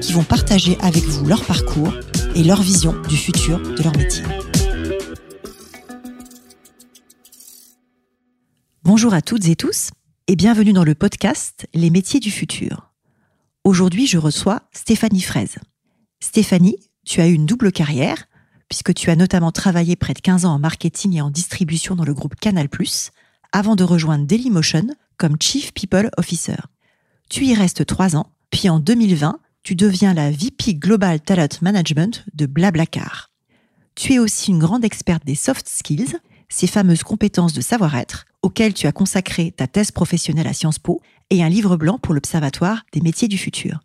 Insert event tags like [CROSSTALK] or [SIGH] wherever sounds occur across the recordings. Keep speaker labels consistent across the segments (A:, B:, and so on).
A: qui vont partager avec vous leur parcours et leur vision du futur de leur métier. Bonjour à toutes et tous et bienvenue dans le podcast Les métiers du futur. Aujourd'hui, je reçois Stéphanie Fraise. Stéphanie, tu as eu une double carrière puisque tu as notamment travaillé près de 15 ans en marketing et en distribution dans le groupe Canal+, avant de rejoindre Dailymotion comme Chief People Officer. Tu y restes 3 ans, puis en 2020, tu deviens la VP Global Talent Management de Blablacar. Tu es aussi une grande experte des soft skills, ces fameuses compétences de savoir-être auxquelles tu as consacré ta thèse professionnelle à Sciences Po et un livre blanc pour l'Observatoire des métiers du futur.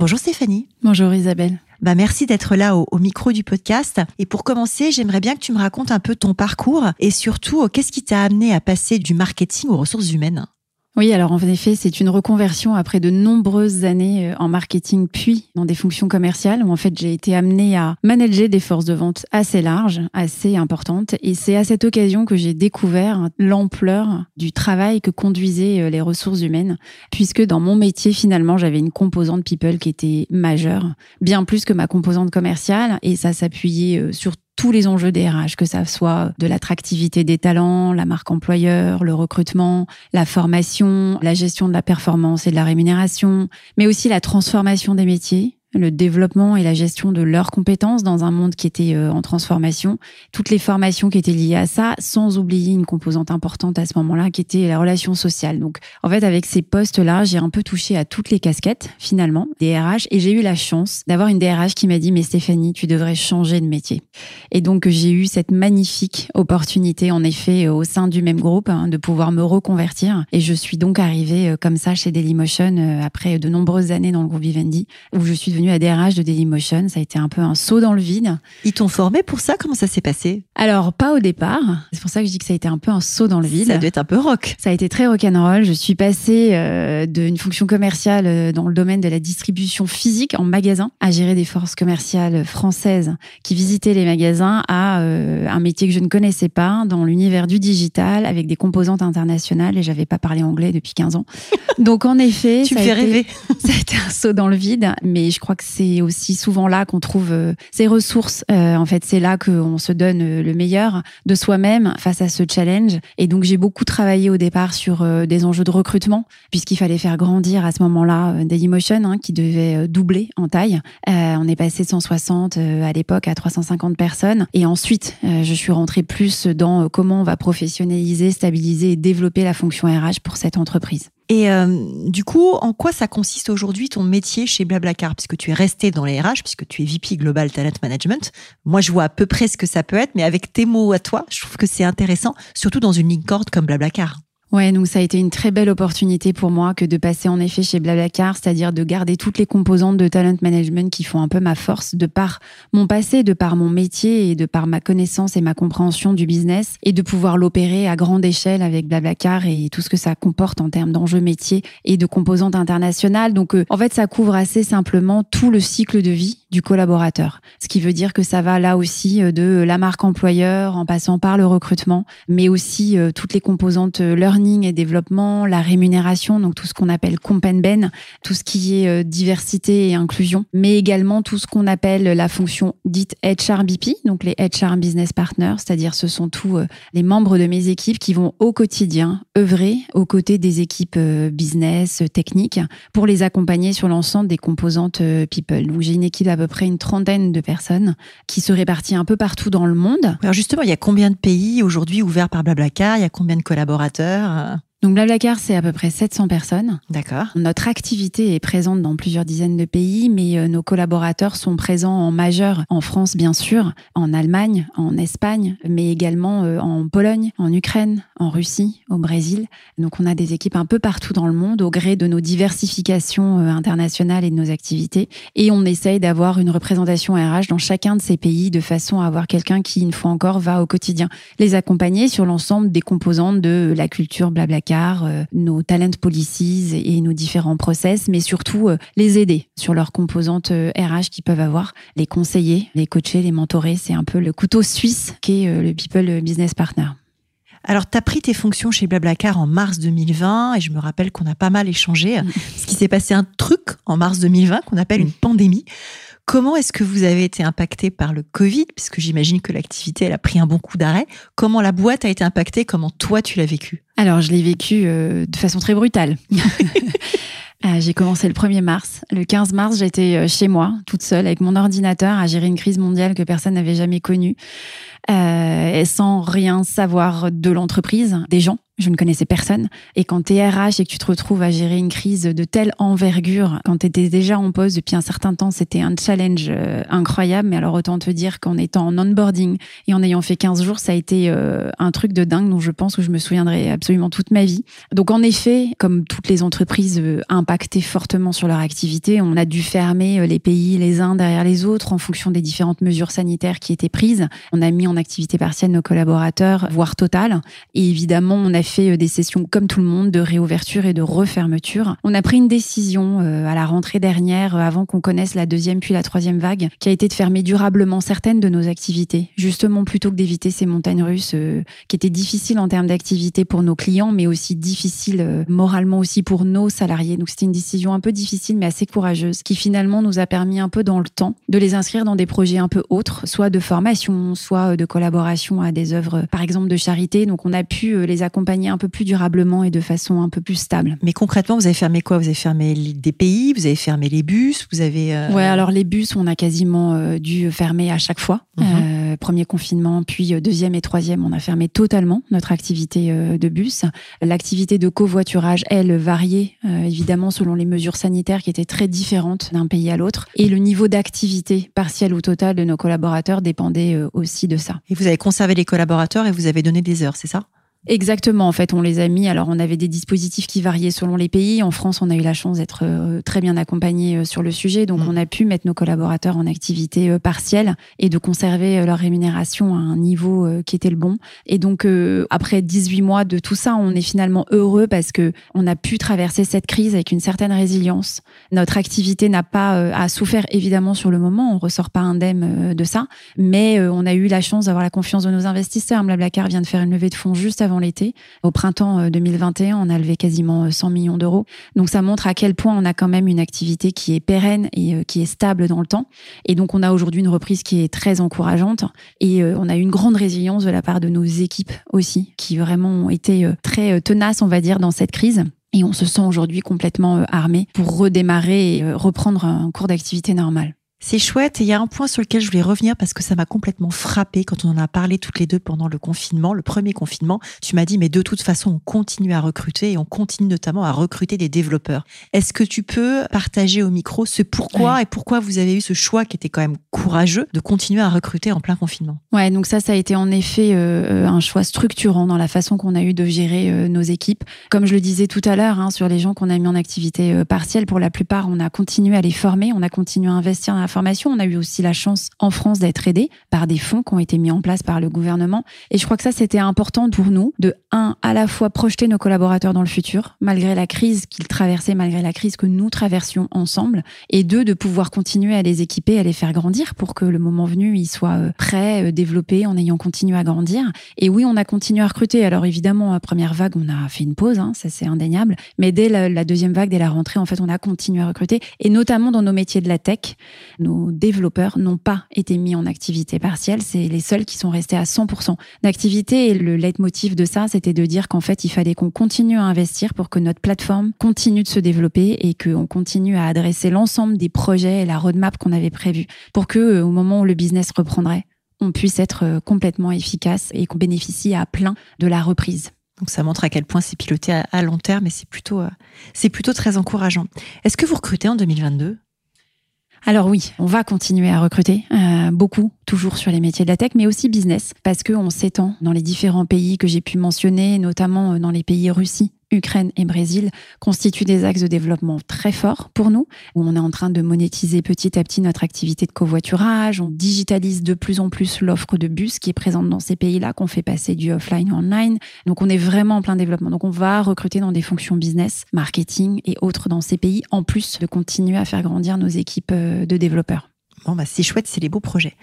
A: Bonjour Stéphanie.
B: Bonjour Isabelle.
A: Bah merci d'être là au, au, micro du podcast. Et pour commencer, j'aimerais bien que tu me racontes un peu ton parcours et surtout qu'est-ce qui t'a amené à passer du marketing aux ressources humaines?
B: Oui, alors en effet, c'est une reconversion après de nombreuses années euh, en marketing, puis dans des fonctions commerciales, où en fait j'ai été amenée à manager des forces de vente assez larges, assez importantes. Et c'est à cette occasion que j'ai découvert l'ampleur du travail que conduisaient euh, les ressources humaines, puisque dans mon métier, finalement, j'avais une composante people qui était majeure, bien plus que ma composante commerciale, et ça s'appuyait euh, sur tous les enjeux des RH, que ça soit de l'attractivité des talents, la marque employeur, le recrutement, la formation, la gestion de la performance et de la rémunération, mais aussi la transformation des métiers, le développement et la gestion de leurs compétences dans un monde qui était euh, en transformation, toutes les formations qui étaient liées à ça, sans oublier une composante importante à ce moment-là qui était la relation sociale. Donc en fait avec ces postes-là, j'ai un peu touché à toutes les casquettes finalement des et j'ai eu la chance d'avoir une DRH qui m'a dit mais Stéphanie, tu devrais changer de métier. Et donc j'ai eu cette magnifique opportunité en effet au sein du même groupe hein, de pouvoir me reconvertir et je suis donc arrivée euh, comme ça chez Dailymotion euh, après de nombreuses années dans le groupe Vivendi où je suis devenue ADRH de Dailymotion. Ça a été un peu un saut dans le vide.
A: Ils t'ont formé pour ça? Comment ça s'est passé?
B: Alors, pas au départ. C'est pour ça que je dis que ça a été un peu un saut dans le vide.
A: Ça doit être un peu rock.
B: Ça a été très rock'n'roll. Je suis passée euh, d'une fonction commerciale euh, dans le domaine de la distribution physique en magasin à gérer des forces commerciales françaises qui visitaient les magasins à euh, un métier que je ne connaissais pas dans l'univers du digital avec des composantes internationales et j'avais pas parlé anglais depuis 15 ans. [LAUGHS] Donc, en effet,
A: tu
B: ça
A: me fais
B: a été-
A: rêver. [LAUGHS]
B: ça a été un saut dans le vide, mais je crois que c'est aussi souvent là qu'on trouve euh, ces ressources. Euh, en fait, c'est là qu'on se donne euh, le meilleur de soi-même face à ce challenge. Et donc, j'ai beaucoup travaillé au départ sur euh, des enjeux de recrutement, puisqu'il fallait faire grandir à ce moment-là euh, Dailymotion, hein, qui devait euh, doubler en taille. Euh, on est passé de 160 euh, à l'époque à 350 personnes. Et ensuite, euh, je suis rentrée plus dans euh, comment on va professionnaliser, stabiliser et développer la fonction RH pour cette entreprise.
A: Et euh, du coup, en quoi ça consiste aujourd'hui ton métier chez Blablacar? Puisque tu es resté dans les RH, puisque tu es VP Global Talent Management. Moi, je vois à peu près ce que ça peut être, mais avec tes mots à toi, je trouve que c'est intéressant, surtout dans une ligne corde comme Blablacar.
B: Ouais, donc ça a été une très belle opportunité pour moi que de passer en effet chez Blablacar, c'est-à-dire de garder toutes les composantes de talent management qui font un peu ma force de par mon passé, de par mon métier et de par ma connaissance et ma compréhension du business et de pouvoir l'opérer à grande échelle avec Blablacar et tout ce que ça comporte en termes d'enjeux métiers et de composantes internationales. Donc euh, en fait, ça couvre assez simplement tout le cycle de vie du collaborateur. Ce qui veut dire que ça va là aussi euh, de la marque employeur en passant par le recrutement, mais aussi euh, toutes les composantes euh, et développement, la rémunération, donc tout ce qu'on appelle comp and ben, tout ce qui est euh, diversité et inclusion, mais également tout ce qu'on appelle la fonction dite HRBP, donc les HR Business Partners, c'est-à-dire ce sont tous euh, les membres de mes équipes qui vont au quotidien œuvrer aux côtés des équipes euh, business, techniques, pour les accompagner sur l'ensemble des composantes people. Donc j'ai une équipe d'à peu près une trentaine de personnes qui se répartit un peu partout dans le monde.
A: Alors justement, il y a combien de pays aujourd'hui ouverts par Blablacar? Il y a combien de collaborateurs? Yeah.
B: Donc Blablacar, c'est à peu près 700 personnes.
A: D'accord.
B: Notre activité est présente dans plusieurs dizaines de pays, mais euh, nos collaborateurs sont présents en majeur en France, bien sûr, en Allemagne, en Espagne, mais également euh, en Pologne, en Ukraine, en Russie, au Brésil. Donc on a des équipes un peu partout dans le monde au gré de nos diversifications euh, internationales et de nos activités. Et on essaye d'avoir une représentation RH dans chacun de ces pays de façon à avoir quelqu'un qui, une fois encore, va au quotidien les accompagner sur l'ensemble des composantes de la culture Blablacar euh, nos talent policies et nos différents process, mais surtout euh, les aider sur leurs composantes RH euh, qu'ils peuvent avoir, les conseiller, les coacher, les mentorer. C'est un peu le couteau suisse qu'est le People Business Partner.
A: Alors, tu as pris tes fonctions chez Blablacar en mars 2020 et je me rappelle qu'on a pas mal échangé. Mm. Ce qui s'est passé un truc en mars 2020 qu'on appelle une mm. pandémie. Comment est-ce que vous avez été impacté par le Covid? Puisque j'imagine que l'activité, elle a pris un bon coup d'arrêt. Comment la boîte a été impactée? Comment toi, tu l'as vécu?
B: Alors, je l'ai vécu euh, de façon très brutale. [LAUGHS] Euh, j'ai commencé le 1er mars. Le 15 mars, j'étais euh, chez moi, toute seule, avec mon ordinateur, à gérer une crise mondiale que personne n'avait jamais connue, et sans rien savoir de l'entreprise, des gens je ne connaissais personne. Et quand tu es RH et que tu te retrouves à gérer une crise de telle envergure, quand tu étais déjà en poste depuis un certain temps, c'était un challenge euh, incroyable. Mais alors autant te dire qu'en étant en onboarding et en ayant fait 15 jours, ça a été euh, un truc de dingue dont je pense que je me souviendrai absolument toute ma vie. Donc en effet, comme toutes les entreprises euh, impactées fortement sur leur activité, on a dû fermer les pays les uns derrière les autres en fonction des différentes mesures sanitaires qui étaient prises. On a mis en activité partielle nos collaborateurs, voire totale. Et évidemment, on a fait euh, des sessions comme tout le monde de réouverture et de refermeture. On a pris une décision euh, à la rentrée dernière, euh, avant qu'on connaisse la deuxième puis la troisième vague, qui a été de fermer durablement certaines de nos activités, justement plutôt que d'éviter ces montagnes russes qui étaient difficiles en termes d'activité pour nos clients, mais aussi difficiles moralement aussi pour nos salariés. Donc c'était une décision un peu difficile, mais assez courageuse, qui finalement nous a permis un peu dans le temps de les inscrire dans des projets un peu autres, soit de formation, soit de collaboration à des œuvres, par exemple de charité. Donc on a pu les accompagner un peu plus durablement et de façon un peu plus stable.
A: Mais concrètement, vous avez fermé quoi? Vous avez fermé des pays, vous avez fermé les bus, vous avez...
B: Euh... Ouais, alors les bus, on a quasiment euh, dû fermer à chaque fois. Mhm. Euh, premier confinement, puis euh, deuxième et troisième, on a fermé totalement notre activité de bus. L'activité de covoiturage, elle, variait évidemment selon les mesures sanitaires qui étaient très différentes d'un pays à l'autre. Et le niveau d'activité partielle ou totale de nos collaborateurs dépendait aussi de ça.
A: Et vous avez conservé les collaborateurs et vous avez donné des heures, c'est ça?
B: Exactement, en fait, on les a mis. Alors, on avait des dispositifs qui variaient selon les pays. En France, on a eu la chance d'être euh, très bien accompagné euh, sur le sujet, donc mm. on a pu mettre nos collaborateurs en activité euh, partielle et de conserver leur rémunération à un niveau qui était le bon. Et donc, après 18 mois de tout ça, on est finalement heureux parce que on a pu traverser cette crise avec une certaine résilience. Notre activité n'a pas à souffert évidemment sur le moment, on ressort pas indemne de ça, mais on a eu la chance d'avoir la confiance de nos investisseurs. Blablacar vient de faire une levée de fonds juste avant avant l'été. Au printemps 2021, euh, on a levé quasiment 100 euh, millions d'euros. Donc ça montre à quel point on a quand même une activité qui est pérenne et euh, qui est stable dans le temps. Et donc on a aujourd'hui une reprise qui est très encourageante et on a une grande résilience de la part de nos équipes aussi, qui vraiment ont été très tenaces, on va dire, dans cette crise. Et on se sent aujourd'hui complètement armé pour redémarrer et reprendre un cours d'activité normal.
A: C'est chouette. Et il y a un point sur lequel je voulais revenir parce que ça m'a complètement frappé quand on en a parlé toutes les deux pendant le confinement, le premier confinement. Tu m'as dit, mais de toute façon, on continue à recruter et on continue notamment à recruter des développeurs. Est-ce que tu peux partager au micro ce pourquoi et pourquoi vous avez eu ce choix qui était quand même courageux de continuer à recruter en plein confinement?
B: Ouais, donc ça, ça a été en effet euh, un choix structurant dans la façon qu'on a eu de gérer euh, nos équipes. Comme je le disais tout à l'heure, hein, sur les gens qu'on a mis en activité euh, partielle, pour la plupart, on a continué à les former, on a continué à investir dans la formation. On a eu aussi la chance en France d'être aidé par des fonds qui ont été mis en place par le gouvernement. Et je crois que ça, c'était important pour nous de, un, à la fois projeter nos collaborateurs dans le futur, malgré la crise qu'ils traversaient, malgré la crise que nous traversions ensemble, et deux, de pouvoir continuer à les équiper, à les faire grandir pour que le moment venu, ils soient euh, prêts, euh, développés, en ayant continué à grandir. Et oui, on a continué à recruter. Alors évidemment, à première vague, on a fait une pause, hein, ça c'est indéniable. Mais dès la, la deuxième vague, dès la rentrée, en fait, on a continué à recruter, et notamment dans nos métiers de la tech nos développeurs n'ont pas été mis en activité partielle. C'est les seuls qui sont restés à 100% d'activité. Et le leitmotiv de ça, c'était de dire qu'en fait, il fallait qu'on continue à investir pour que notre plateforme continue de se développer et qu'on continue à adresser l'ensemble des projets et la roadmap qu'on avait prévu pour que, euh, au moment où le business reprendrait, on puisse être euh, complètement efficace et qu'on bénéficie à plein de la reprise.
A: Donc ça montre à quel point c'est piloté à, long terme et c'est plutôt, c'est plutôt très encourageant. Est-ce que vous recrutez en 2022
B: alors oui, on va continuer à recruter euh, beaucoup, toujours sur les métiers de la tech, mais aussi business, parce qu'on s'étend dans les différents pays que j'ai pu mentionner, notamment euh, dans les pays Russie, Ukraine et Brésil constituent des axes de développement très forts pour nous, où on est en train de monétiser petit à petit notre activité de covoiturage. On digitalise de plus en plus l'offre de bus qui est présente dans ces pays-là, qu'on fait passer du offline online. Donc on est vraiment en plein développement. Donc on va recruter dans des fonctions business, marketing et autres dans ces pays, en plus de continuer à faire grandir nos équipes euh, de développeurs.
A: Bon, bah, c'est chouette, c'est les beaux projets.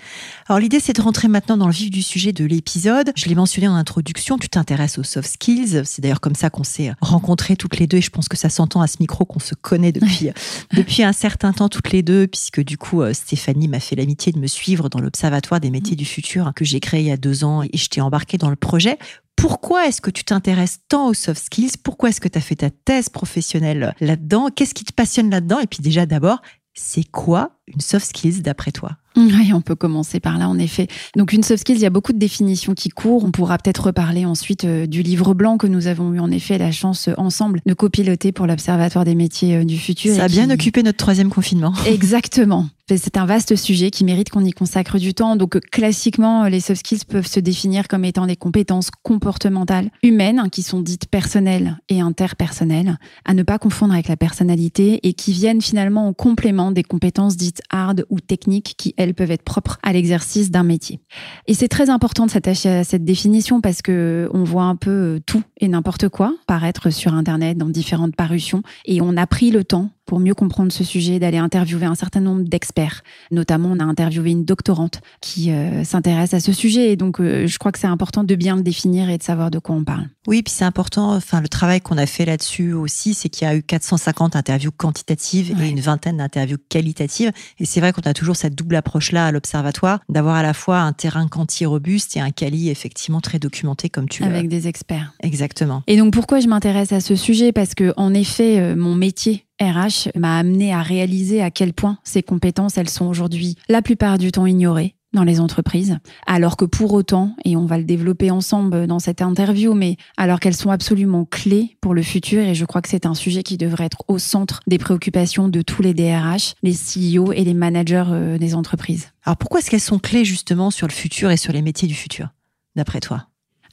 A: Alors, l'idée, c'est de rentrer maintenant dans le vif du sujet de l'épisode. Je l'ai mentionné en introduction, tu t'intéresses aux soft skills. C'est d'ailleurs comme ça qu'on s'est rencontrés toutes les deux et je pense que ça s'entend à ce micro qu'on se connaît depuis, [LAUGHS] depuis un certain temps toutes les deux, puisque du coup, euh, Stéphanie m'a fait l'amitié de me suivre dans l'Observatoire des métiers du futur que j'ai créé il y a deux ans et je t'ai embarqué dans le projet pourquoi est-ce que tu t'intéresses tant aux soft skills? Pourquoi est-ce que tu as fait ta thèse professionnelle là-dedans? Qu'est-ce qui te passionne là-dedans? Et puis déjà d'abord, c'est quoi une soft skills d'après toi
B: oui, on peut commencer par là, en effet. Donc, une soft skills, il y a beaucoup de définitions qui courent. On pourra peut-être reparler ensuite euh, du livre blanc que nous avons eu en effet la chance euh, ensemble de copiloter pour l'Observatoire des métiers euh, du futur.
A: Ça a bien occupé notre troisième confinement.
B: Exactement. C'est un vaste sujet qui mérite qu'on y consacre du temps. Donc, classiquement, les soft skills peuvent se définir comme étant des compétences comportementales humaines qui sont dites personnelles et interpersonnelles, à ne pas confondre avec la personnalité et qui viennent finalement en complément des compétences dites hard ou techniques qui, elles, peuvent être propres à l'exercice d'un métier. Et c'est très important de s'attacher à cette définition parce que on voit un peu euh, tout et n'importe quoi paraître sur Internet dans différentes parutions et on a pris le temps pour mieux comprendre ce sujet, d'aller interviewer un certain nombre d'experts. Notamment, on a interviewé une doctorante qui euh, s'intéresse à ce sujet. Et donc, euh, je crois que c'est important de bien le définir et de savoir de quoi on parle.
A: Oui, puis c'est important. Enfin, le travail qu'on a fait là-dessus aussi, c'est qu'il y a eu 450 interviews quantitatives et une vingtaine d'interviews qualitatives. Et c'est vrai qu'on a toujours cette double approche-là à l'observatoire, d'avoir à la fois un terrain quanti robuste et un quali effectivement très documenté, comme tu
B: Avec des experts.
A: Exactement.
B: Et donc, pourquoi je m'intéresse à ce sujet? Parce que, en effet, euh, mon métier RH m'a amené à réaliser à quel point ces compétences, elles sont aujourd'hui la plupart du temps ignorées dans les entreprises, alors que pour autant, et on va le développer ensemble dans cette interview, mais alors qu'elles sont absolument clés pour le futur, et je crois que c'est un sujet qui devrait être au centre des préoccupations de tous les DRH, les CEO et les managers euh, des entreprises.
A: Alors pourquoi est-ce qu'elles sont clés justement sur le futur et sur les métiers du futur, d'après toi?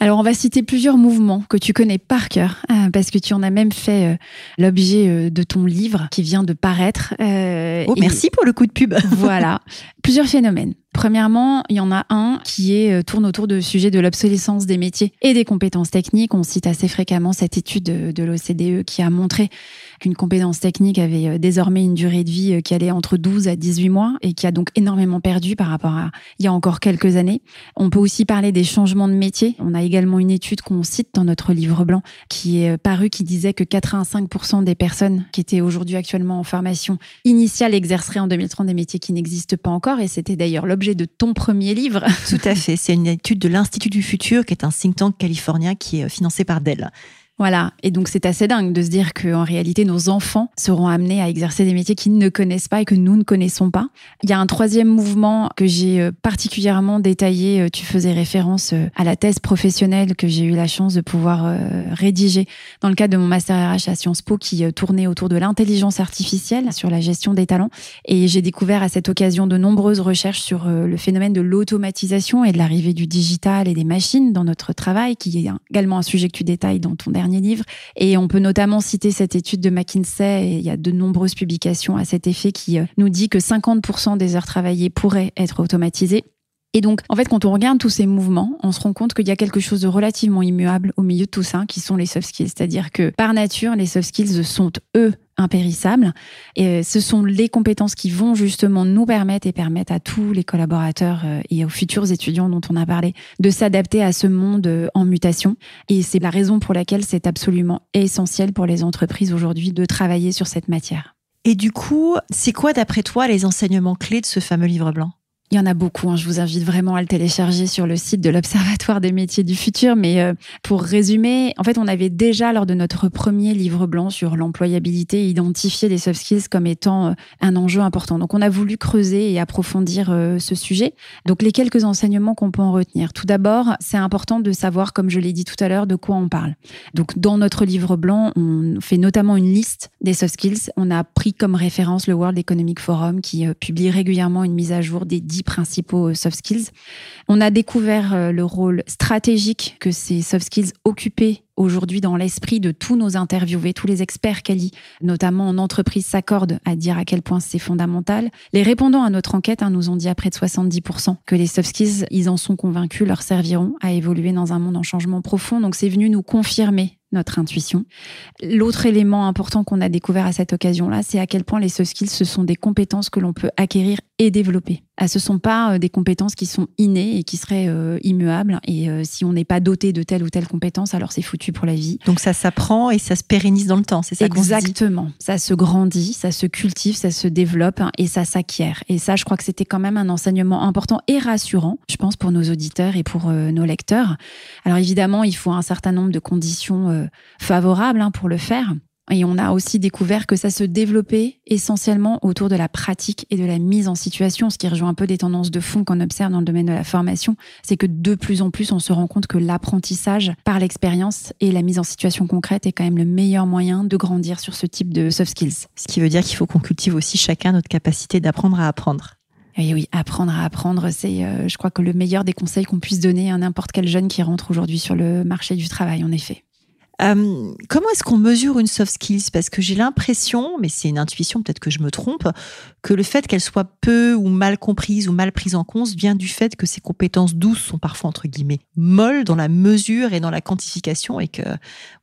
B: Alors, on va citer plusieurs mouvements que tu connais par cœur, euh, parce que tu en as même fait euh, l'objet euh, de ton livre qui vient de paraître.
A: oh, merci pour le coup de pub. [LAUGHS]
B: voilà. Plusieurs phénomènes. Premièrement, il y en a un qui est, tourne autour du sujet de l'obsolescence des métiers et des compétences techniques. On cite assez fréquemment cette étude de, de l'OCDE qui a montré qu'une compétence technique avait euh, désormais une durée de vie euh, qui allait entre 12 à 18 mois et qui a donc énormément perdu par rapport à il y a encore quelques années. On peut aussi parler des changements de métier. On a également une étude qu'on cite dans notre livre blanc qui est euh, paru qui disait que 85% des personnes qui étaient aujourd'hui actuellement en formation initiale exerceraient en 2030 des métiers qui n'existent pas encore et c'était d'ailleurs l'objet de ton premier livre.
A: Tout à fait. C'est une étude de l'Institut du futur qui est un think tank californien qui est financé par Dell.
B: Voilà. Et donc, c'est assez dingue de se dire qu'en réalité, nos enfants seront amenés à exercer des métiers qu'ils ne connaissent pas et que nous ne connaissons pas. Il y a un troisième mouvement que j'ai euh, particulièrement détaillé. Euh, tu faisais référence euh, à la thèse professionnelle que j'ai eu la chance de pouvoir rédiger dans le cadre de mon master RH à Sciences Po qui tournait autour de l'intelligence artificielle sur la gestion des talents. Et j'ai découvert à cette occasion de nombreuses recherches sur le phénomène de l'automatisation et de l'arrivée du digital et des machines dans notre travail, qui est également un sujet que tu détailles dans ton dernier dernier livre. Et on peut notamment citer cette étude de McKinsey, et il y a de nombreuses publications à cet effet qui euh, nous dit que 50% des heures travaillées pourraient être automatisées. Et donc, en fait, quand on regarde tous ces mouvements, on se rend compte qu'il y a quelque chose de relativement immuable au milieu de tout ça, qui sont les soft skills. C'est-à-dire que, par nature, les soft skills sont, eux, impérissables. Et euh, ce sont les compétences qui vont justement nous permettre et permettre à tous les collaborateurs euh, et aux futurs étudiants dont on a parlé de s'adapter à ce monde euh, en mutation. Et c'est la raison pour laquelle c'est absolument essentiel pour les entreprises aujourd'hui de travailler sur cette matière.
A: Et du coup, c'est quoi d'après toi les enseignements clés de ce fameux livre blanc?
B: Il y en a beaucoup. Hein. Je vous invite vraiment à le télécharger sur le site de l'Observatoire des métiers du futur. Mais euh, pour résumer, en fait, on avait déjà, lors de notre premier livre blanc sur l'employabilité, identifié les soft skills comme étant euh, un enjeu important. Donc, on a voulu creuser et approfondir euh, ce sujet. Donc, les quelques enseignements qu'on peut en retenir. Tout d'abord, c'est important de savoir, comme je l'ai dit tout à l'heure, de quoi on parle. Donc, dans notre livre blanc, on fait notamment une liste des soft skills. On a pris comme référence le World Economic Forum qui publie régulièrement une mise à jour des principaux euh, soft skills. On a découvert euh, le rôle stratégique que ces soft skills occupaient aujourd'hui dans l'esprit de tous nos interviewés, tous les experts quali, notamment en entreprise, s'accordent à dire à quel point c'est fondamental. Les répondants à notre enquête hein, nous ont dit à près de 70% que les soft skills, ils en sont convaincus, leur serviront à évoluer dans un monde en changement profond. Donc c'est venu nous confirmer notre intuition. L'autre élément important qu'on a découvert à cette occasion-là, c'est à quel point les soft skills, ce sont des compétences que l'on peut acquérir et développer. Ah, ce ne sont pas euh, des compétences qui sont innées et qui seraient euh, immuables. Et euh, si on n'est pas doté de telle ou telle compétence, alors c'est foutu pour la vie.
A: Donc ça s'apprend et ça se pérennise dans le temps, c'est ça
B: Exactement. Ça se grandit, ça se cultive, ça se développe hein, et ça s'acquiert. Et ça, je crois que c'était quand même un enseignement important et rassurant, je pense, pour nos auditeurs et pour nos lecteurs. Alors évidemment, il faut un certain nombre de conditions favorable hein, pour le faire. Et on a aussi découvert que ça se développait essentiellement autour de la pratique et de la mise en situation, ce qui rejoint un peu des tendances de fond qu'on observe dans le domaine de la formation. C'est que de plus en plus, on se rend compte que l'apprentissage par l'expérience et la mise en situation concrète est quand même le meilleur moyen de grandir sur ce type de soft skills.
A: Ce qui veut dire qu'il faut qu'on cultive aussi chacun notre capacité d'apprendre à apprendre.
B: Et oui, apprendre à apprendre, c'est, euh, je crois que le meilleur des conseils qu'on puisse donner à n'importe quel jeune qui rentre aujourd'hui sur le marché du travail, en effet.
A: Euh, comment est-ce qu'on mesure une soft skills? Parce que j'ai l'impression, mais c'est une intuition, peut-être que je me trompe, que le fait qu'elle soit peu ou mal comprise ou mal prise en compte vient du fait que ces compétences douces sont parfois entre guillemets molles dans la mesure et dans la quantification et que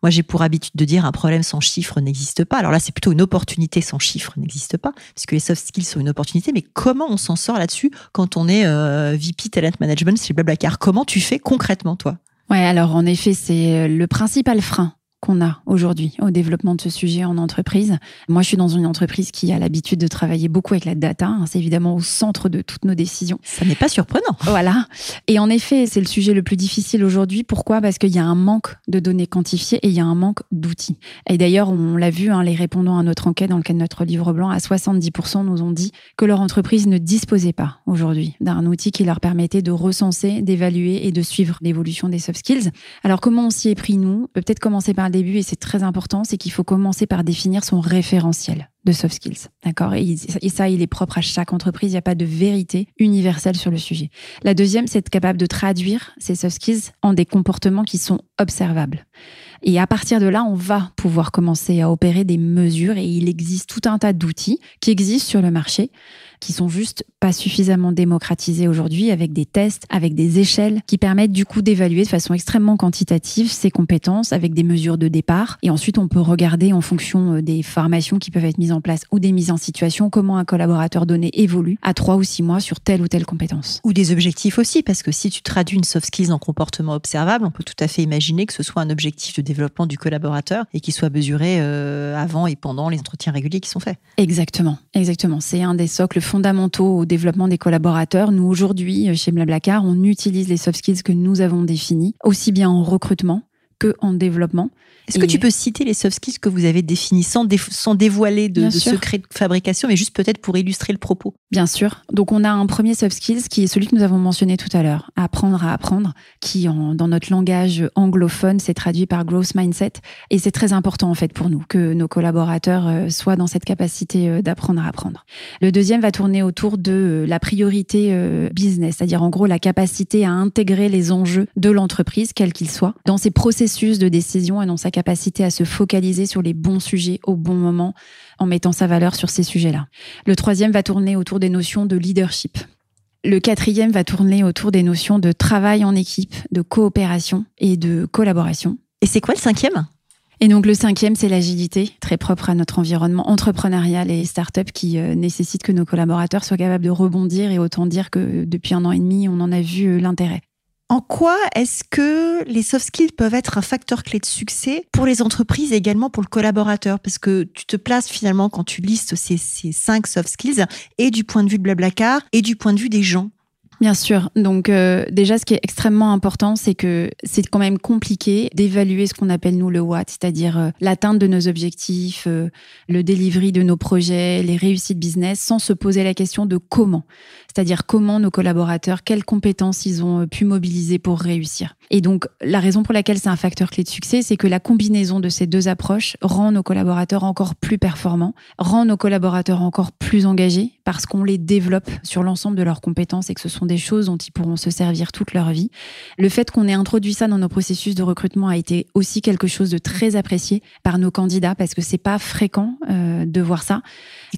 A: moi j'ai pour habitude de dire un problème sans chiffre n'existe pas. Alors là c'est plutôt une opportunité sans chiffre n'existe pas puisque les soft skills sont une opportunité. Mais comment on s'en sort là-dessus quand on est euh, VP Talent Management chez Blablacar Comment tu fais concrètement toi?
B: Ouais, alors en effet, c'est euh, le principal frein qu'on a aujourd'hui au développement de ce sujet en entreprise. Moi, je suis dans une entreprise qui a l'habitude de travailler beaucoup avec la data. Hein. c'est évidemment au centre de toutes nos décisions.
A: Ça n'est pas surprenant.
B: Voilà. Et en effet, c'est le sujet le plus difficile aujourd'hui. Pourquoi? Parce qu'il y a un manque de données quantifiées et il y a un manque d'outils. Et d'ailleurs, on l'a vu, hein, les répondants à notre enquête dans le cadre de notre livre blanc, à 70% nous ont dit que leur entreprise ne disposait pas aujourd'hui d'un outil qui leur permettait de recenser, d'évaluer et de suivre l'évolution des soft skills. Alors, comment on s'y est pris, nous? Peut-être commencer par début, et c'est très important, c'est qu'il faut commencer par définir son référentiel de soft skills. D'accord? Et, ça, il est propre à chaque entreprise. Il n'y a pas de vérité universelle sur le sujet. La deuxième, c'est être capable de traduire ces soft skills en des comportements qui sont observables. Et à partir de là, on va pouvoir commencer à opérer des mesures et il existe tout un tas d'outils qui existent sur le marché qui sont juste pas suffisamment démocratisés aujourd'hui avec des tests, avec des échelles qui permettent du coup d'évaluer de façon extrêmement quantitative ces compétences avec des mesures de départ. Et ensuite, on peut regarder en fonction euh, des formations qui peuvent être mises en place ou des mises en situation comment un collaborateur donné évolue à trois ou six mois sur telle ou telle compétence.
A: Ou des objectifs aussi, parce que si tu traduis une soft skills en comportement observable, on peut tout à fait imaginer que ce soit un objectif de développement du collaborateur et qui soit mesuré euh, avant et pendant les entretiens réguliers qui sont faits.
B: Exactement, exactement. C'est un des socles fondamentaux au développement des collaborateurs. Nous, aujourd'hui, euh, chez Blablacar, on utilise les soft skills que nous avons définis, aussi bien en recrutement que en développement.
A: Est-ce que tu peux citer les soft skills que vous avez définis sans, sans dévoiler de, de secrets de fabrication, mais juste peut-être pour illustrer le propos?
B: Bien sûr. Donc on a un premier soft skills qui est celui que nous avons mentionné tout à l'heure, apprendre à apprendre, qui en, dans notre langage anglophone s'est traduit par growth mindset. Et c'est très important en fait pour nous que nos collaborateurs euh, soient dans cette capacité euh, d'apprendre à apprendre. Le deuxième va tourner autour de euh, la priorité business, c'est-à-dire en gros la capacité à intégrer les enjeux de l'entreprise, quels qu'ils soient, dans ses processus de décision et dans sa capacité à se focaliser sur les bons sujets au bon moment en mettant sa valeur sur ces sujets-là. Le troisième va tourner autour des notions de leadership. Le quatrième va tourner autour des notions de travail en équipe, de coopération et de collaboration.
A: Et c'est quoi le cinquième?
B: Et donc le cinquième, c'est l'agilité, très propre à notre environnement entrepreneurial et start-up qui euh, nécessite que nos collaborateurs soient capables de rebondir et autant dire que depuis un an et demi, on en a vu euh, l'intérêt.
A: En quoi est-ce que les soft skills peuvent être un facteur clé de succès pour les entreprises et également pour le collaborateur? Parce que tu te places finalement quand tu listes ces, cinq soft skills et du point de vue de Blablacar et du point de vue des gens.
B: Bien sûr. Donc euh, déjà, ce qui est extrêmement important, c'est que c'est quand même compliqué d'évaluer ce qu'on appelle nous le what, c'est-à-dire euh, l'atteinte de nos objectifs, euh, le delivery de nos projets, les réussites business, sans se poser la question de comment. C'est-à-dire comment nos collaborateurs, quelles compétences ils ont pu mobiliser pour réussir. Et donc, la raison pour laquelle c'est un facteur clé de succès, c'est que la combinaison de ces deux approches rend nos collaborateurs encore plus performants, rend nos collaborateurs encore plus engagés parce qu'on les développe sur l'ensemble de leurs compétences et que ce sont des choses dont ils pourront se servir toute leur vie. Le fait qu'on ait introduit ça dans nos processus de recrutement a été aussi quelque chose de très apprécié par nos candidats parce que c'est pas fréquent euh, de voir ça.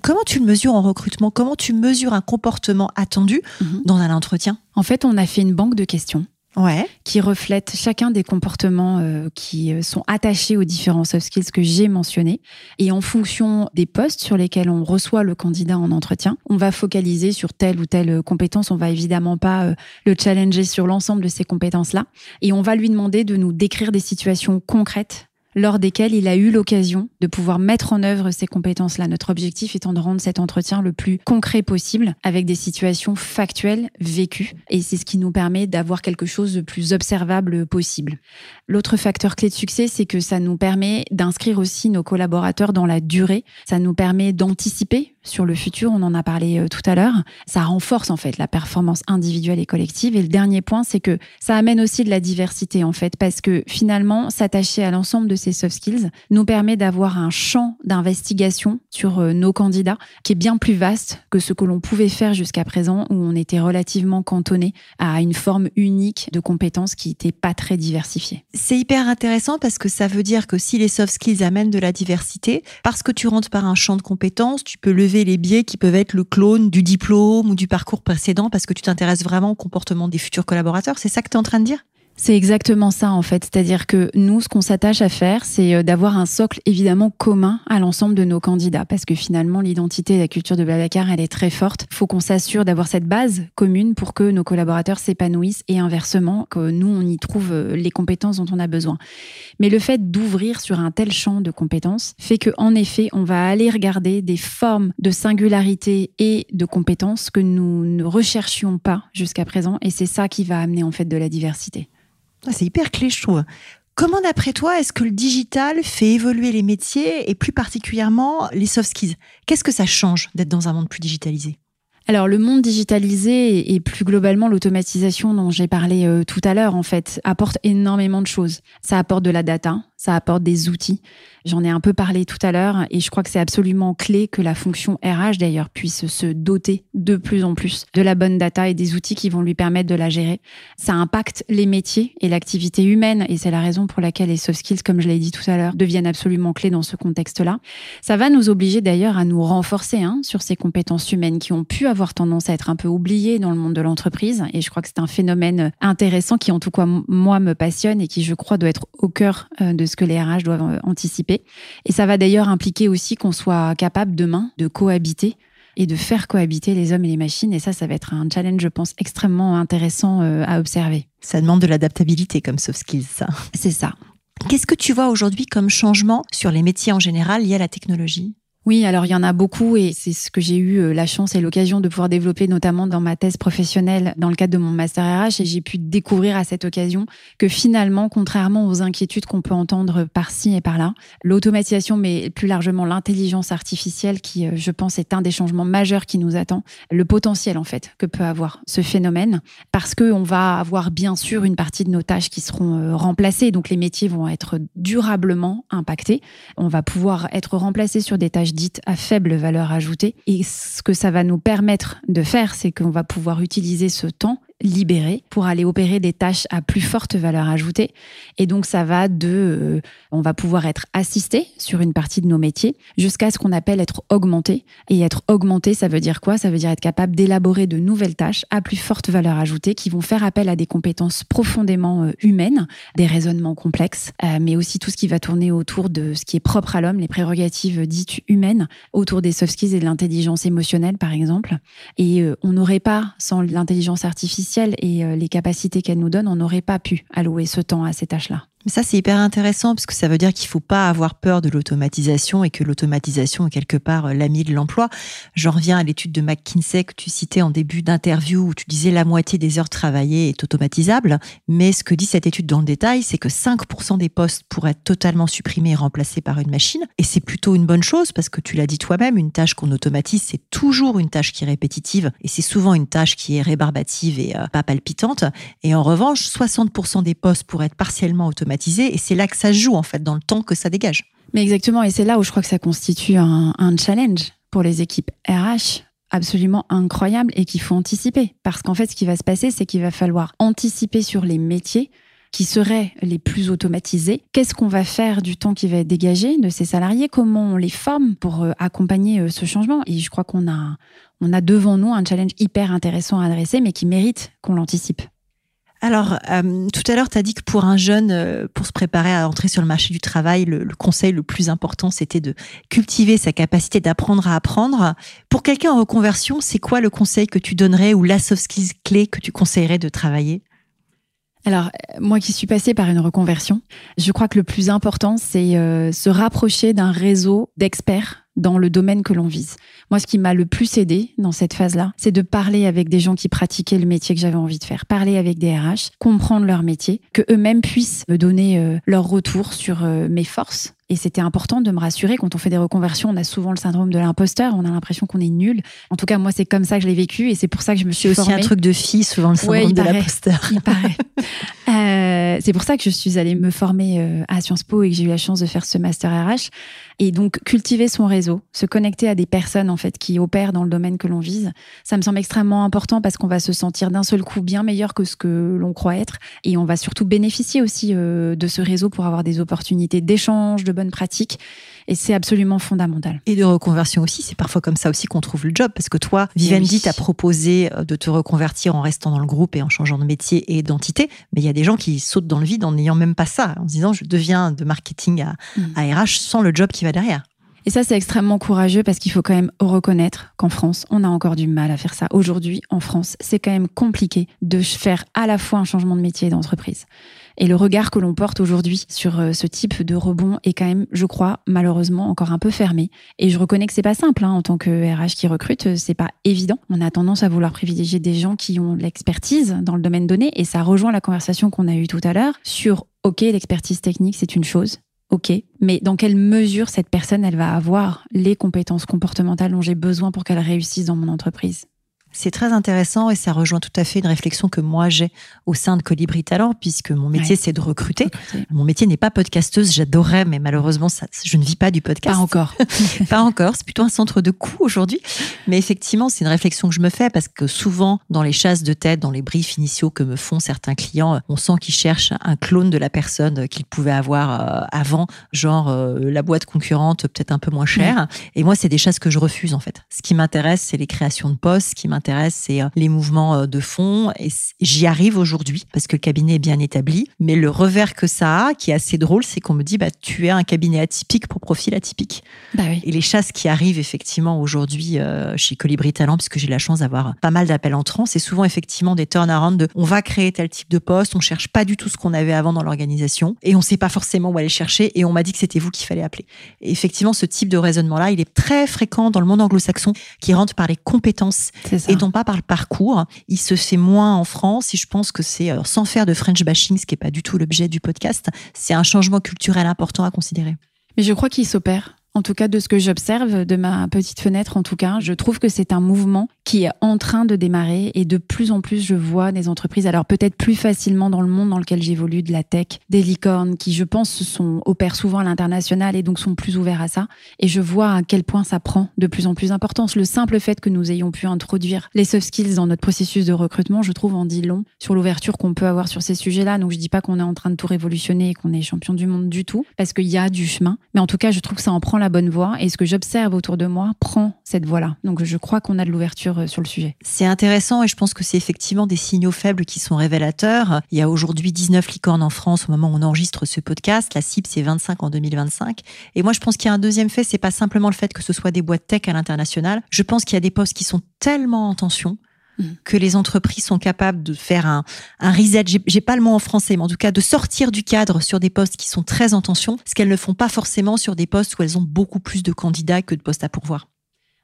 A: Comment tu le mesures en recrutement? Comment tu mesures un comportement attendu mhm. dans un entretien
B: En fait, on a fait une banque de questions
A: ouais.
B: qui reflètent chacun des comportements euh, qui euh, sont attachés aux différents soft skills que j'ai mentionnés. Et en fonction des postes sur lesquels on reçoit le candidat en entretien, on va focaliser sur telle ou telle compétence. On va évidemment pas euh, le challenger sur l'ensemble de ces compétences-là. Et on va lui demander de nous décrire des situations concrètes lors desquels il a eu l'occasion de pouvoir mettre en œuvre ces compétences-là. Notre objectif étant de rendre cet entretien le plus concret possible avec des situations factuelles vécues. Et c'est ce qui nous permet d'avoir quelque chose de plus observable possible. L'autre facteur clé de succès, c'est que ça nous permet d'inscrire aussi nos collaborateurs dans la durée. Ça nous permet d'anticiper sur le futur, on en a parlé euh, tout à l'heure. Ça renforce en fait la performance individuelle et collective. Et le dernier point, c'est que ça amène aussi de la diversité en fait, parce que finalement, s'attacher à l'ensemble de ces soft skills nous permet d'avoir un champ d'investigation sur euh, nos candidats qui est bien plus vaste que ce que l'on pouvait faire jusqu'à présent, où on était relativement cantonné à une forme unique de compétences qui n'était pas très diversifiée.
A: C'est hyper intéressant parce que ça veut dire que si les soft skills amènent de la diversité, parce que tu rentres par un champ de compétences, tu peux lever les biais qui peuvent être le clone du diplôme ou du parcours précédent parce que tu t'intéresses vraiment au comportement des futurs collaborateurs. C'est ça que tu es en train de dire?
B: C'est exactement ça en fait. C'est-à-dire que nous, ce qu'on s'attache à faire, c'est euh, d'avoir un socle évidemment commun à l'ensemble de nos candidats. Parce que finalement, l'identité et la culture de Blablacar, elle est très forte. Il faut qu'on s'assure d'avoir cette base commune pour que nos collaborateurs s'épanouissent et inversement, que nous, on y trouve euh, les compétences dont on a besoin. Mais le fait d'ouvrir sur un tel champ de compétences fait que, en effet, on va aller regarder des formes de singularité et de compétences que nous ne recherchions pas jusqu'à présent. Et c'est ça qui va amener en fait de la diversité.
A: Ah, c'est hyper clé, je trouve. Comment, d'après toi, est-ce que le digital fait évoluer les métiers et plus particulièrement les soft skills? Qu'est-ce que ça change d'être dans un monde plus digitalisé?
B: Alors le monde digitalisé et plus globalement l'automatisation dont j'ai parlé euh, tout à l'heure en fait apporte énormément de choses. Ça apporte de la data, ça apporte des outils. J'en ai un peu parlé tout à l'heure et je crois que c'est absolument clé que la fonction RH d'ailleurs puisse se doter de plus en plus de la bonne data et des outils qui vont lui permettre de la gérer. Ça impacte les métiers et l'activité humaine et c'est la raison pour laquelle les soft skills, comme je l'ai dit tout à l'heure, deviennent absolument clés dans ce contexte-là. Ça va nous obliger d'ailleurs à nous renforcer hein, sur ces compétences humaines qui ont pu avoir tendance à être un peu oubliées dans le monde de l'entreprise et je crois que c'est un phénomène intéressant qui en tout cas moi me passionne et qui je crois doit être au cœur euh, de ce que les RH doivent euh, anticiper. Et ça va d'ailleurs impliquer aussi qu'on soit capable demain de cohabiter et de faire cohabiter les hommes et les machines. Et ça, ça va être un challenge, je pense, extrêmement intéressant euh, à observer.
A: Ça demande de l'adaptabilité comme soft skills, ça.
B: C'est ça.
A: Qu'est-ce que tu vois aujourd'hui comme changement sur les métiers en général liés à la technologie?
B: Oui, alors il y en a beaucoup et c'est ce que j'ai eu euh, la chance et l'occasion de pouvoir développer notamment dans ma thèse professionnelle dans le cadre de mon master RH et j'ai pu découvrir à cette occasion que finalement, contrairement aux inquiétudes qu'on peut entendre par-ci et par-là, l'automatisation mais plus largement l'intelligence artificielle qui, euh, je pense, est un des changements majeurs qui nous attend, le potentiel en fait que peut avoir ce phénomène parce que on va avoir bien sûr une partie de nos tâches qui seront euh, remplacées donc les métiers vont être durablement impactés. On va pouvoir être remplacés sur des tâches dites à faible valeur ajoutée. Et ce que ça va nous permettre de faire, c'est qu'on va pouvoir utiliser ce temps libéré pour aller opérer des tâches à plus forte valeur ajoutée. Et donc, ça va de, euh, on va pouvoir être assisté sur une partie de nos métiers jusqu'à ce qu'on appelle être augmenté. Et être augmenté, ça veut dire quoi? Ça veut dire être capable d'élaborer de nouvelles tâches à plus forte valeur ajoutée qui vont faire appel à des compétences profondément euh, humaines, des raisonnements complexes, euh, mais aussi tout ce qui va tourner autour de ce qui est propre à l'homme, les prérogatives dites humaines, autour des soft skills et de l'intelligence émotionnelle, par exemple. Et on n'aurait pas, sans l'intelligence artificielle, et euh, les capacités qu'elle nous donne, on n'aurait pas pu allouer ce temps à ces tâches-là.
A: Ça, c'est hyper intéressant parce que ça veut dire qu'il faut pas avoir peur de l'automatisation et que l'automatisation est quelque part euh, l'ami de l'emploi. J'en reviens à l'étude de McKinsey que tu citais en début d'interview où tu disais la moitié des heures travaillées est automatisable. Mais ce que dit cette étude dans le détail, c'est que 5% des postes pourraient être totalement supprimés et remplacés par une machine. Et c'est plutôt une bonne chose parce que tu l'as dit toi-même, une tâche qu'on automatise, c'est toujours une tâche qui est répétitive et c'est souvent une tâche qui est rébarbative et euh, pas palpitante. Et en revanche, 60% des postes pourraient être partiellement automatisés et c'est là que ça joue en fait dans le temps que ça dégage.
B: Mais exactement, et c'est là où je crois que ça constitue un, challenge pour les équipes RH absolument incroyable et qu'il faut anticiper. Parce qu'en fait, ce qui va se passer, c'est qu'il va falloir anticiper sur les métiers qui seraient les plus automatisés. Qu'est-ce qu'on va faire du temps qui va être dégagé de ces salariés? Comment on les forme pour euh, accompagner euh, ce changement? Et je crois qu'on a, on a devant nous un challenge hyper intéressant à adresser, mais qui mérite qu'on l'anticipe.
A: Alors, euh, tout à l'heure, tu as dit que pour un jeune, euh, pour se préparer à entrer sur le marché du travail, le, conseil le plus important, c'était de cultiver sa capacité d'apprendre à apprendre. Pour quelqu'un en reconversion, c'est quoi le conseil que tu donnerais ou la soft skills clé que tu conseillerais de travailler?
B: Alors, moi qui suis passée par une reconversion, je crois que le plus important, c'est euh, se rapprocher d'un réseau d'experts dans le domaine que l'on vise. Moi, ce qui m'a le plus aidé dans cette phase-là, c'est de parler avec des gens qui pratiquaient le métier que j'avais envie de faire, parler avec des RH, comprendre leur métier, que eux-mêmes puissent me donner euh, leur retour sur euh, mes forces. Et c'était important de me rassurer. Quand on fait des reconversions, on a souvent le syndrome de l'imposteur. On a l'impression qu'on est nul. En tout cas, moi, c'est comme ça que je l'ai vécu et c'est pour ça que je me suis
A: aussi un truc de fille, souvent le syndrome de l'imposteur.
B: Il paraît. euh, [LAUGHS] c'est pour ça que je suis allée me former euh, à Sciences Po et que j'ai eu la chance de faire ce master RH. Et donc, cultiver son réseau, se connecter à des personnes, en fait, qui opèrent dans le domaine que l'on vise, ça me semble extrêmement important parce qu'on va se sentir d'un seul coup bien meilleur que ce que l'on croit être. Et on va surtout bénéficier aussi euh, de ce réseau pour avoir des opportunités d'échange, de bonnes pratiques. Et c'est absolument fondamental.
A: Et de reconversion aussi, c'est parfois comme ça aussi qu'on trouve le job. Parce que toi, Vivendi t'a proposé euh, de te reconvertir en restant dans le groupe et en changeant de métier et d'entité. Mais il y a des gens qui sautent dans le vide en n'ayant même pas ça, en se disant je deviens de marketing à, mm. à RH sans le job qui va derrière.
B: Et ça, c'est extrêmement courageux parce qu'il faut quand même reconnaître qu'en France, on a encore du mal à faire ça. Aujourd'hui, en France, c'est quand même compliqué de faire à la fois un changement de métier et d'entreprise. Et le regard que l'on porte aujourd'hui sur euh, ce type de rebond est quand même, je crois, malheureusement encore un peu fermé. Et je reconnais que c'est pas simple hein, en tant que RH qui recrute, c'est pas évident. On a tendance à vouloir privilégier des gens qui ont l'expertise dans le domaine donné, et ça rejoint la conversation qu'on a eue tout à l'heure sur OK, l'expertise technique, c'est une chose. OK, mais dans quelle mesure cette personne, elle va avoir les compétences comportementales dont j'ai besoin pour qu'elle réussisse dans mon entreprise?
A: C'est très intéressant et ça rejoint tout à fait une réflexion que moi j'ai au sein de Colibri Talent, puisque mon métier c'est de recruter. Mon métier n'est pas podcasteuse, j'adorais, mais malheureusement ça, je ne vis pas du podcast.
B: Pas encore. [LAUGHS]
A: pas encore, c'est plutôt un centre de coût aujourd'hui. Mais effectivement, c'est une réflexion que je me fais parce que souvent dans les chasses de tête, dans les briefs initiaux que me font certains clients, on sent qu'ils cherchent un clone de la personne qu'ils pouvaient avoir euh, avant, genre euh, la boîte concurrente peut-être un peu moins chère. Et moi, c'est des chasses que je refuse en fait. Ce qui m'intéresse, c'est les créations de postes, ce qui m'intéresse c'est euh, les mouvements euh, de fond. Et j'y arrive aujourd'hui parce que le cabinet est bien établi. Mais le revers que ça a, qui est assez drôle, c'est qu'on me dit, bah, tu es un cabinet atypique pour profil atypique.
B: Bah oui.
A: Et les chasses qui arrivent effectivement aujourd'hui euh, chez Colibri Talent, puisque j'ai la chance d'avoir pas mal d'appels entrants, c'est souvent effectivement des turnarounds de on va créer tel type de poste, on cherche pas du tout ce qu'on avait avant dans l'organisation et on sait pas forcément où aller chercher et on m'a dit que c'était vous qu'il fallait appeler. Et effectivement, ce type de raisonnement-là, il est très fréquent dans le monde anglo-saxon qui rentre par les compétences et non pas par le parcours. Il se fait moins en France et je pense que c'est, euh, sans faire de French bashing, ce qui n'est pas du tout l'objet du podcast, c'est un changement culturel important à considérer.
B: Mais je crois qu'il s'opère en tout cas, de ce que j'observe de ma petite fenêtre, en tout cas, je trouve que c'est un mouvement qui est en train de démarrer et de plus en plus, je vois des entreprises, alors peut-être plus facilement dans le monde dans lequel j'évolue, de la tech, des licornes, qui, je pense, sont, opèrent souvent à l'international et donc sont plus ouverts à ça. Et je vois à quel point ça prend de plus en plus d'importance. Le simple fait que nous ayons pu introduire les soft skills dans notre processus de recrutement, je trouve, en dit long sur l'ouverture qu'on peut avoir sur ces sujets-là. Donc, je dis pas qu'on est en train de tout révolutionner et qu'on est champion du monde du tout, parce qu'il y a du chemin. Mais en tout cas, je trouve que ça en prend la bonne voie et ce que j'observe autour de moi prend cette voie-là. Donc je crois qu'on a de l'ouverture euh, sur le sujet.
A: C'est intéressant et je pense que c'est effectivement des signaux faibles qui sont révélateurs. Il y a aujourd'hui 19 licornes en France au moment où on enregistre ce podcast. La cible c'est 25 en 2025. Et moi je pense qu'il y a un deuxième fait, c'est pas simplement le fait que ce soit des boîtes tech à l'international. Je pense qu'il y a des postes qui sont tellement en tension mmh. que les entreprises sont capables de faire un, un reset, j'ai pas le mot en français, mais en tout cas de sortir du cadre sur des postes qui sont très en tension, ce qu'elles ne font pas forcément sur des postes où elles ont beaucoup plus de candidats que de postes à pourvoir.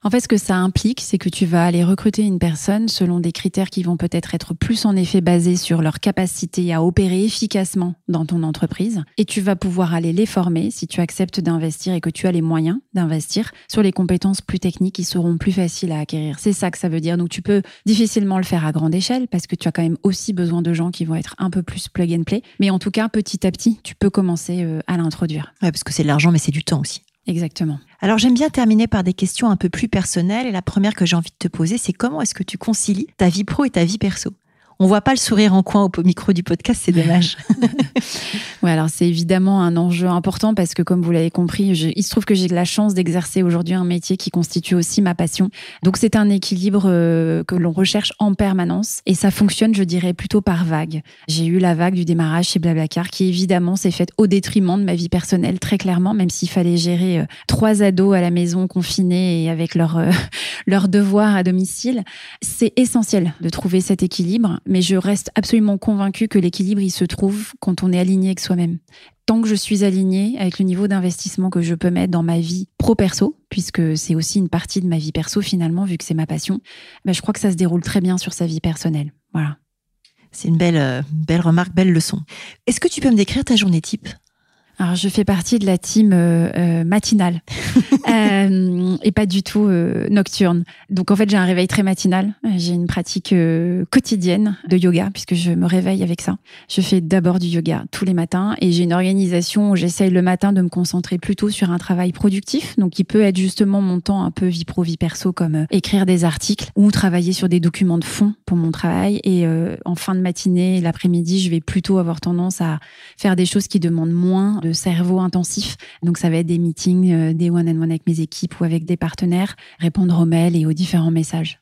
B: En fait, ce que ça implique, c'est que tu vas aller recruter une personne selon des critères qui vont peut-être être plus en effet basés sur leur capacité à opérer efficacement dans ton entreprise. Et tu vas pouvoir aller les former si tu acceptes d'investir et que tu as les moyens d'investir sur les compétences plus techniques qui seront plus faciles à acquérir. C'est ça que ça veut dire. Donc, tu peux difficilement le faire à grande échelle parce que tu as quand même aussi besoin de gens qui vont être un peu plus plug and play. Mais en tout cas, petit à petit, tu peux commencer euh, à l'introduire.
A: Ouais, parce que c'est de l'argent, mais c'est du temps aussi.
B: Exactement.
A: Alors j'aime bien terminer par des questions un peu plus personnelles et la première que j'ai envie de te poser, c'est comment est-ce que tu concilies ta vie pro et ta vie perso? On voit pas le sourire en coin au micro du podcast, c'est dommage. [LAUGHS]
B: ouais, alors c'est évidemment un enjeu important parce que comme vous l'avez compris, il se trouve que j'ai la chance d'exercer aujourd'hui un métier qui constitue aussi ma passion. Donc c'est un équilibre euh, que l'on recherche en permanence et ça fonctionne, je dirais, plutôt par vague. J'ai eu la vague du démarrage chez Blablacar qui évidemment s'est faite au détriment de ma vie personnelle très clairement, même s'il fallait gérer euh, trois ados à la maison confinés et avec leurs euh, leurs devoirs à domicile. C'est essentiel de trouver cet équilibre mais je reste absolument convaincue que l'équilibre, il se trouve quand on est aligné avec soi-même. Tant que je suis alignée avec le niveau d'investissement que je peux mettre dans ma vie pro-perso, puisque c'est aussi une partie de ma vie perso finalement, vu que c'est ma passion, ben je crois que ça se déroule très bien sur sa vie personnelle. Voilà.
A: C'est une belle, euh, belle remarque, belle leçon. Est-ce que tu peux me décrire ta journée type?
B: Alors, je fais partie de la team euh, euh matinale [LAUGHS] euh, et pas du tout euh, nocturne. Donc, en fait, j'ai un réveil très matinal. J'ai une pratique euh, quotidienne de yoga puisque je me réveille avec ça. Je fais d'abord du yoga tous les matins et j'ai une organisation où j'essaye le matin de me concentrer plutôt sur un travail productif. Donc, qui peut être justement mon temps un peu vie pro, vie perso, comme écrire des articles ou travailler sur des documents de fond pour mon travail. Et en fin de matinée, l'après-midi, je vais plutôt avoir tendance à faire des choses qui demandent moins de cerveau intensif. Donc ça va être des meetings, euh, des one-on-one avec mes équipes ou avec des partenaires, répondre aux mails et aux différents messages.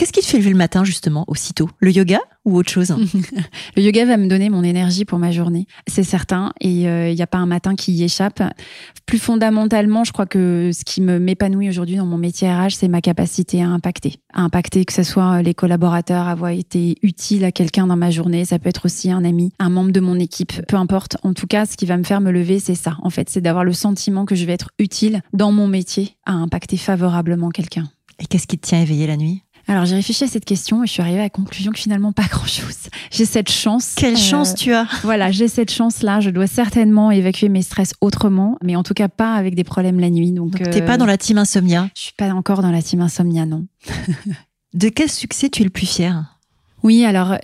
A: Qu'est-ce qui te fait lever le matin, justement, aussitôt? Le yoga ou autre chose? [LAUGHS]
B: Le yoga va me donner mon énergie pour ma journée, c'est certain. Et il euh, n'y a pas un matin qui y échappe. Plus fondamentalement, je crois que ce qui me m'épanouit aujourd'hui dans mon métier RH, c'est ma capacité à impacter. À impacter, que ce soit les collaborateurs, avoir été utile à quelqu'un dans ma journée. Ça peut être aussi un ami, un membre de mon équipe, peu importe. En tout cas, ce qui va me faire me lever, c'est ça. En fait, c'est d'avoir le sentiment que je vais être utile dans mon métier à impacter favorablement quelqu'un.
A: Et qu'est-ce qui te tient éveillé la nuit?
B: Alors j'ai réfléchi à cette question et je suis arrivée à la conclusion que finalement pas [LAUGHS] grand-chose. J'ai cette chance.
A: Quelle euh, chance tu as
B: Voilà, j'ai cette chance-là. Je dois certainement évacuer mes stress autrement, mais en tout cas pas avec des problèmes la nuit. Donc,
A: donc t'es pas dans la team insomnia
B: Je suis pas encore dans la team insomnia, non.
A: De quel succès tu es le plus fier?
B: Oui, alors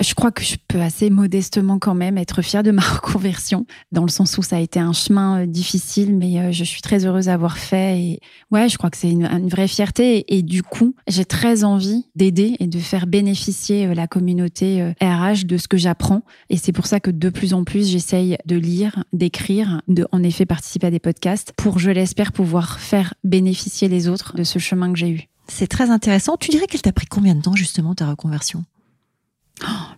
B: je crois que je peux assez modestement quand même être fière de ma [LAUGHS] reconversion, dans le sens où ça a été un chemin euh, difficile, mais euh, je suis très heureuse d'avoir fait. Et ouais, je crois que c'est une, vraie fierté. Et, du coup, j'ai très envie d'aider et de faire bénéficier euh, la communauté RH de ce que j'apprends. Et c'est pour ça que de plus en plus, j'essaye de lire, d'écrire, de en effet participer à des podcasts pour, je l'espère, pouvoir faire bénéficier les autres de ce chemin que j'ai eu.
A: C'est très intéressant. Tu dirais qu'elle t'a pris combien de temps justement ta reconversion?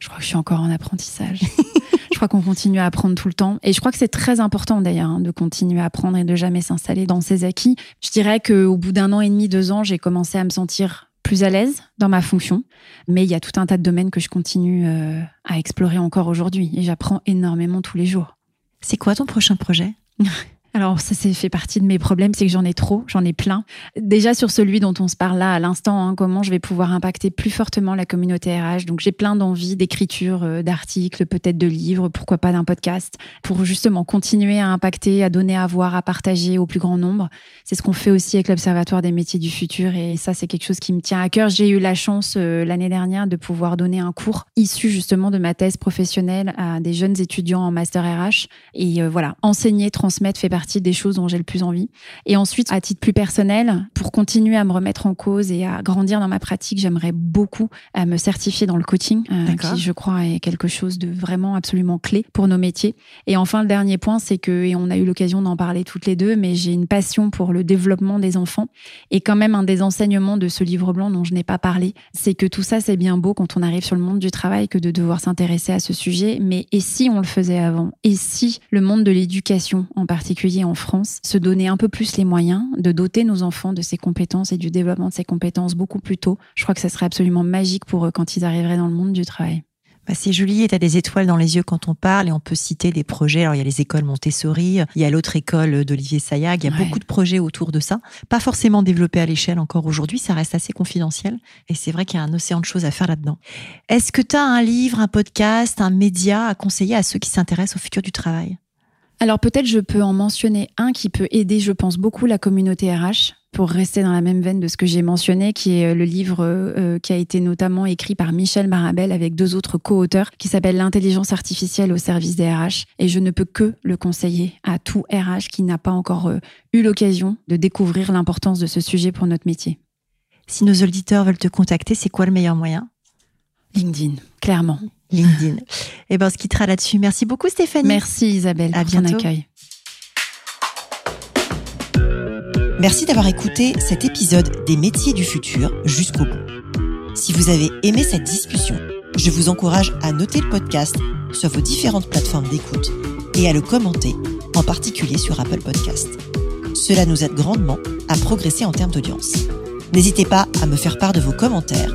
B: Je crois que je suis encore en apprentissage. [LAUGHS] je crois qu'on continue à apprendre tout le temps. Et je crois que c'est très important d'ailleurs hein, de continuer à apprendre et de jamais s'installer dans ses acquis. Je dirais qu'au bout d'un an et demi, deux ans, j'ai commencé à me sentir plus à l'aise dans ma fonction. Mais il y a tout un tas de domaines que je continue euh, à explorer encore aujourd'hui. Et j'apprends énormément tous les jours.
A: C'est quoi ton prochain projet? [LAUGHS]
B: Alors ça, c'est fait partie de mes problèmes, c'est que j'en ai trop, j'en ai plein. Déjà sur celui dont on se parle là à l'instant, hein, comment je vais pouvoir impacter plus fortement la communauté RH. Donc j'ai plein d'envies d'écriture, euh, d'articles, peut-être de livres, pourquoi pas d'un podcast, pour justement continuer à impacter, à donner à voir, à partager au plus grand nombre. C'est ce qu'on fait aussi avec l'Observatoire des métiers du futur et ça, c'est quelque chose qui me tient à cœur. J'ai eu la chance euh, l'année dernière de pouvoir donner un cours issu justement de ma thèse professionnelle à des jeunes étudiants en master RH et euh, voilà, enseigner, transmettre fait partie des choses dont j'ai le plus envie. Et ensuite, à titre plus personnel, pour continuer à me remettre en cause et à grandir dans ma pratique, j'aimerais beaucoup à euh, me certifier dans le coaching, euh, qui je crois est quelque chose de vraiment absolument clé pour nos métiers. Et enfin, le dernier point, c'est que, et on a eu l'occasion d'en parler toutes les deux, mais j'ai une passion pour le développement des enfants. Et quand même, un des enseignements de ce livre blanc dont je n'ai pas parlé, c'est que tout ça, c'est bien beau quand on arrive sur le monde du travail que de devoir s'intéresser à ce sujet. Mais et si on le faisait avant? Et si le monde de l'éducation en particulier en France, se donner un peu plus les moyens de doter nos enfants de ces compétences et du développement de ces compétences beaucoup plus tôt. Je crois que ça serait absolument magique pour eux quand ils arriveraient dans le monde du travail.
A: Bah, c'est joli et tu as des étoiles dans les yeux quand on parle et on peut citer des projets. Alors il y a les écoles Montessori, il y a l'autre école d'Olivier Sayag, il y a beaucoup de projets autour de ça. Pas forcément développés à l'échelle encore aujourd'hui, ça reste assez confidentiel et c'est vrai qu'il y a un océan de choses à faire là-dedans. Est-ce que tu as un livre, un podcast, un média à conseiller à ceux qui s'intéressent au futur du travail?
B: Alors peut-être je peux en mentionner un qui peut aider, je pense, beaucoup la communauté RH pour rester dans la même veine de ce que j'ai mentionné, qui est euh, le livre euh, qui a été notamment écrit par Michel Marabel avec deux autres co-auteurs, qui s'appelle L'intelligence artificielle au service des RH. Et je ne peux que le conseiller à tout RH qui n'a pas encore euh, eu l'occasion de découvrir l'importance de ce sujet pour notre métier.
A: Si nos auditeurs veulent te contacter, c'est quoi le meilleur moyen?
B: LinkedIn, clairement.
A: LinkedIn. Et [LAUGHS] eh ben, on se quittera là-dessus. Merci beaucoup, Stéphanie.
B: Merci, Isabelle,
A: à
B: pour
A: ton
B: accueil.
A: Merci d'avoir écouté cet épisode des métiers du futur jusqu'au bout. Si vous avez aimé cette discussion, je vous encourage à noter le podcast sur vos différentes plateformes d'écoute et à le commenter, en particulier sur Apple Podcast. Cela nous aide grandement à progresser en termes d'audience. N'hésitez pas à me faire part de vos commentaires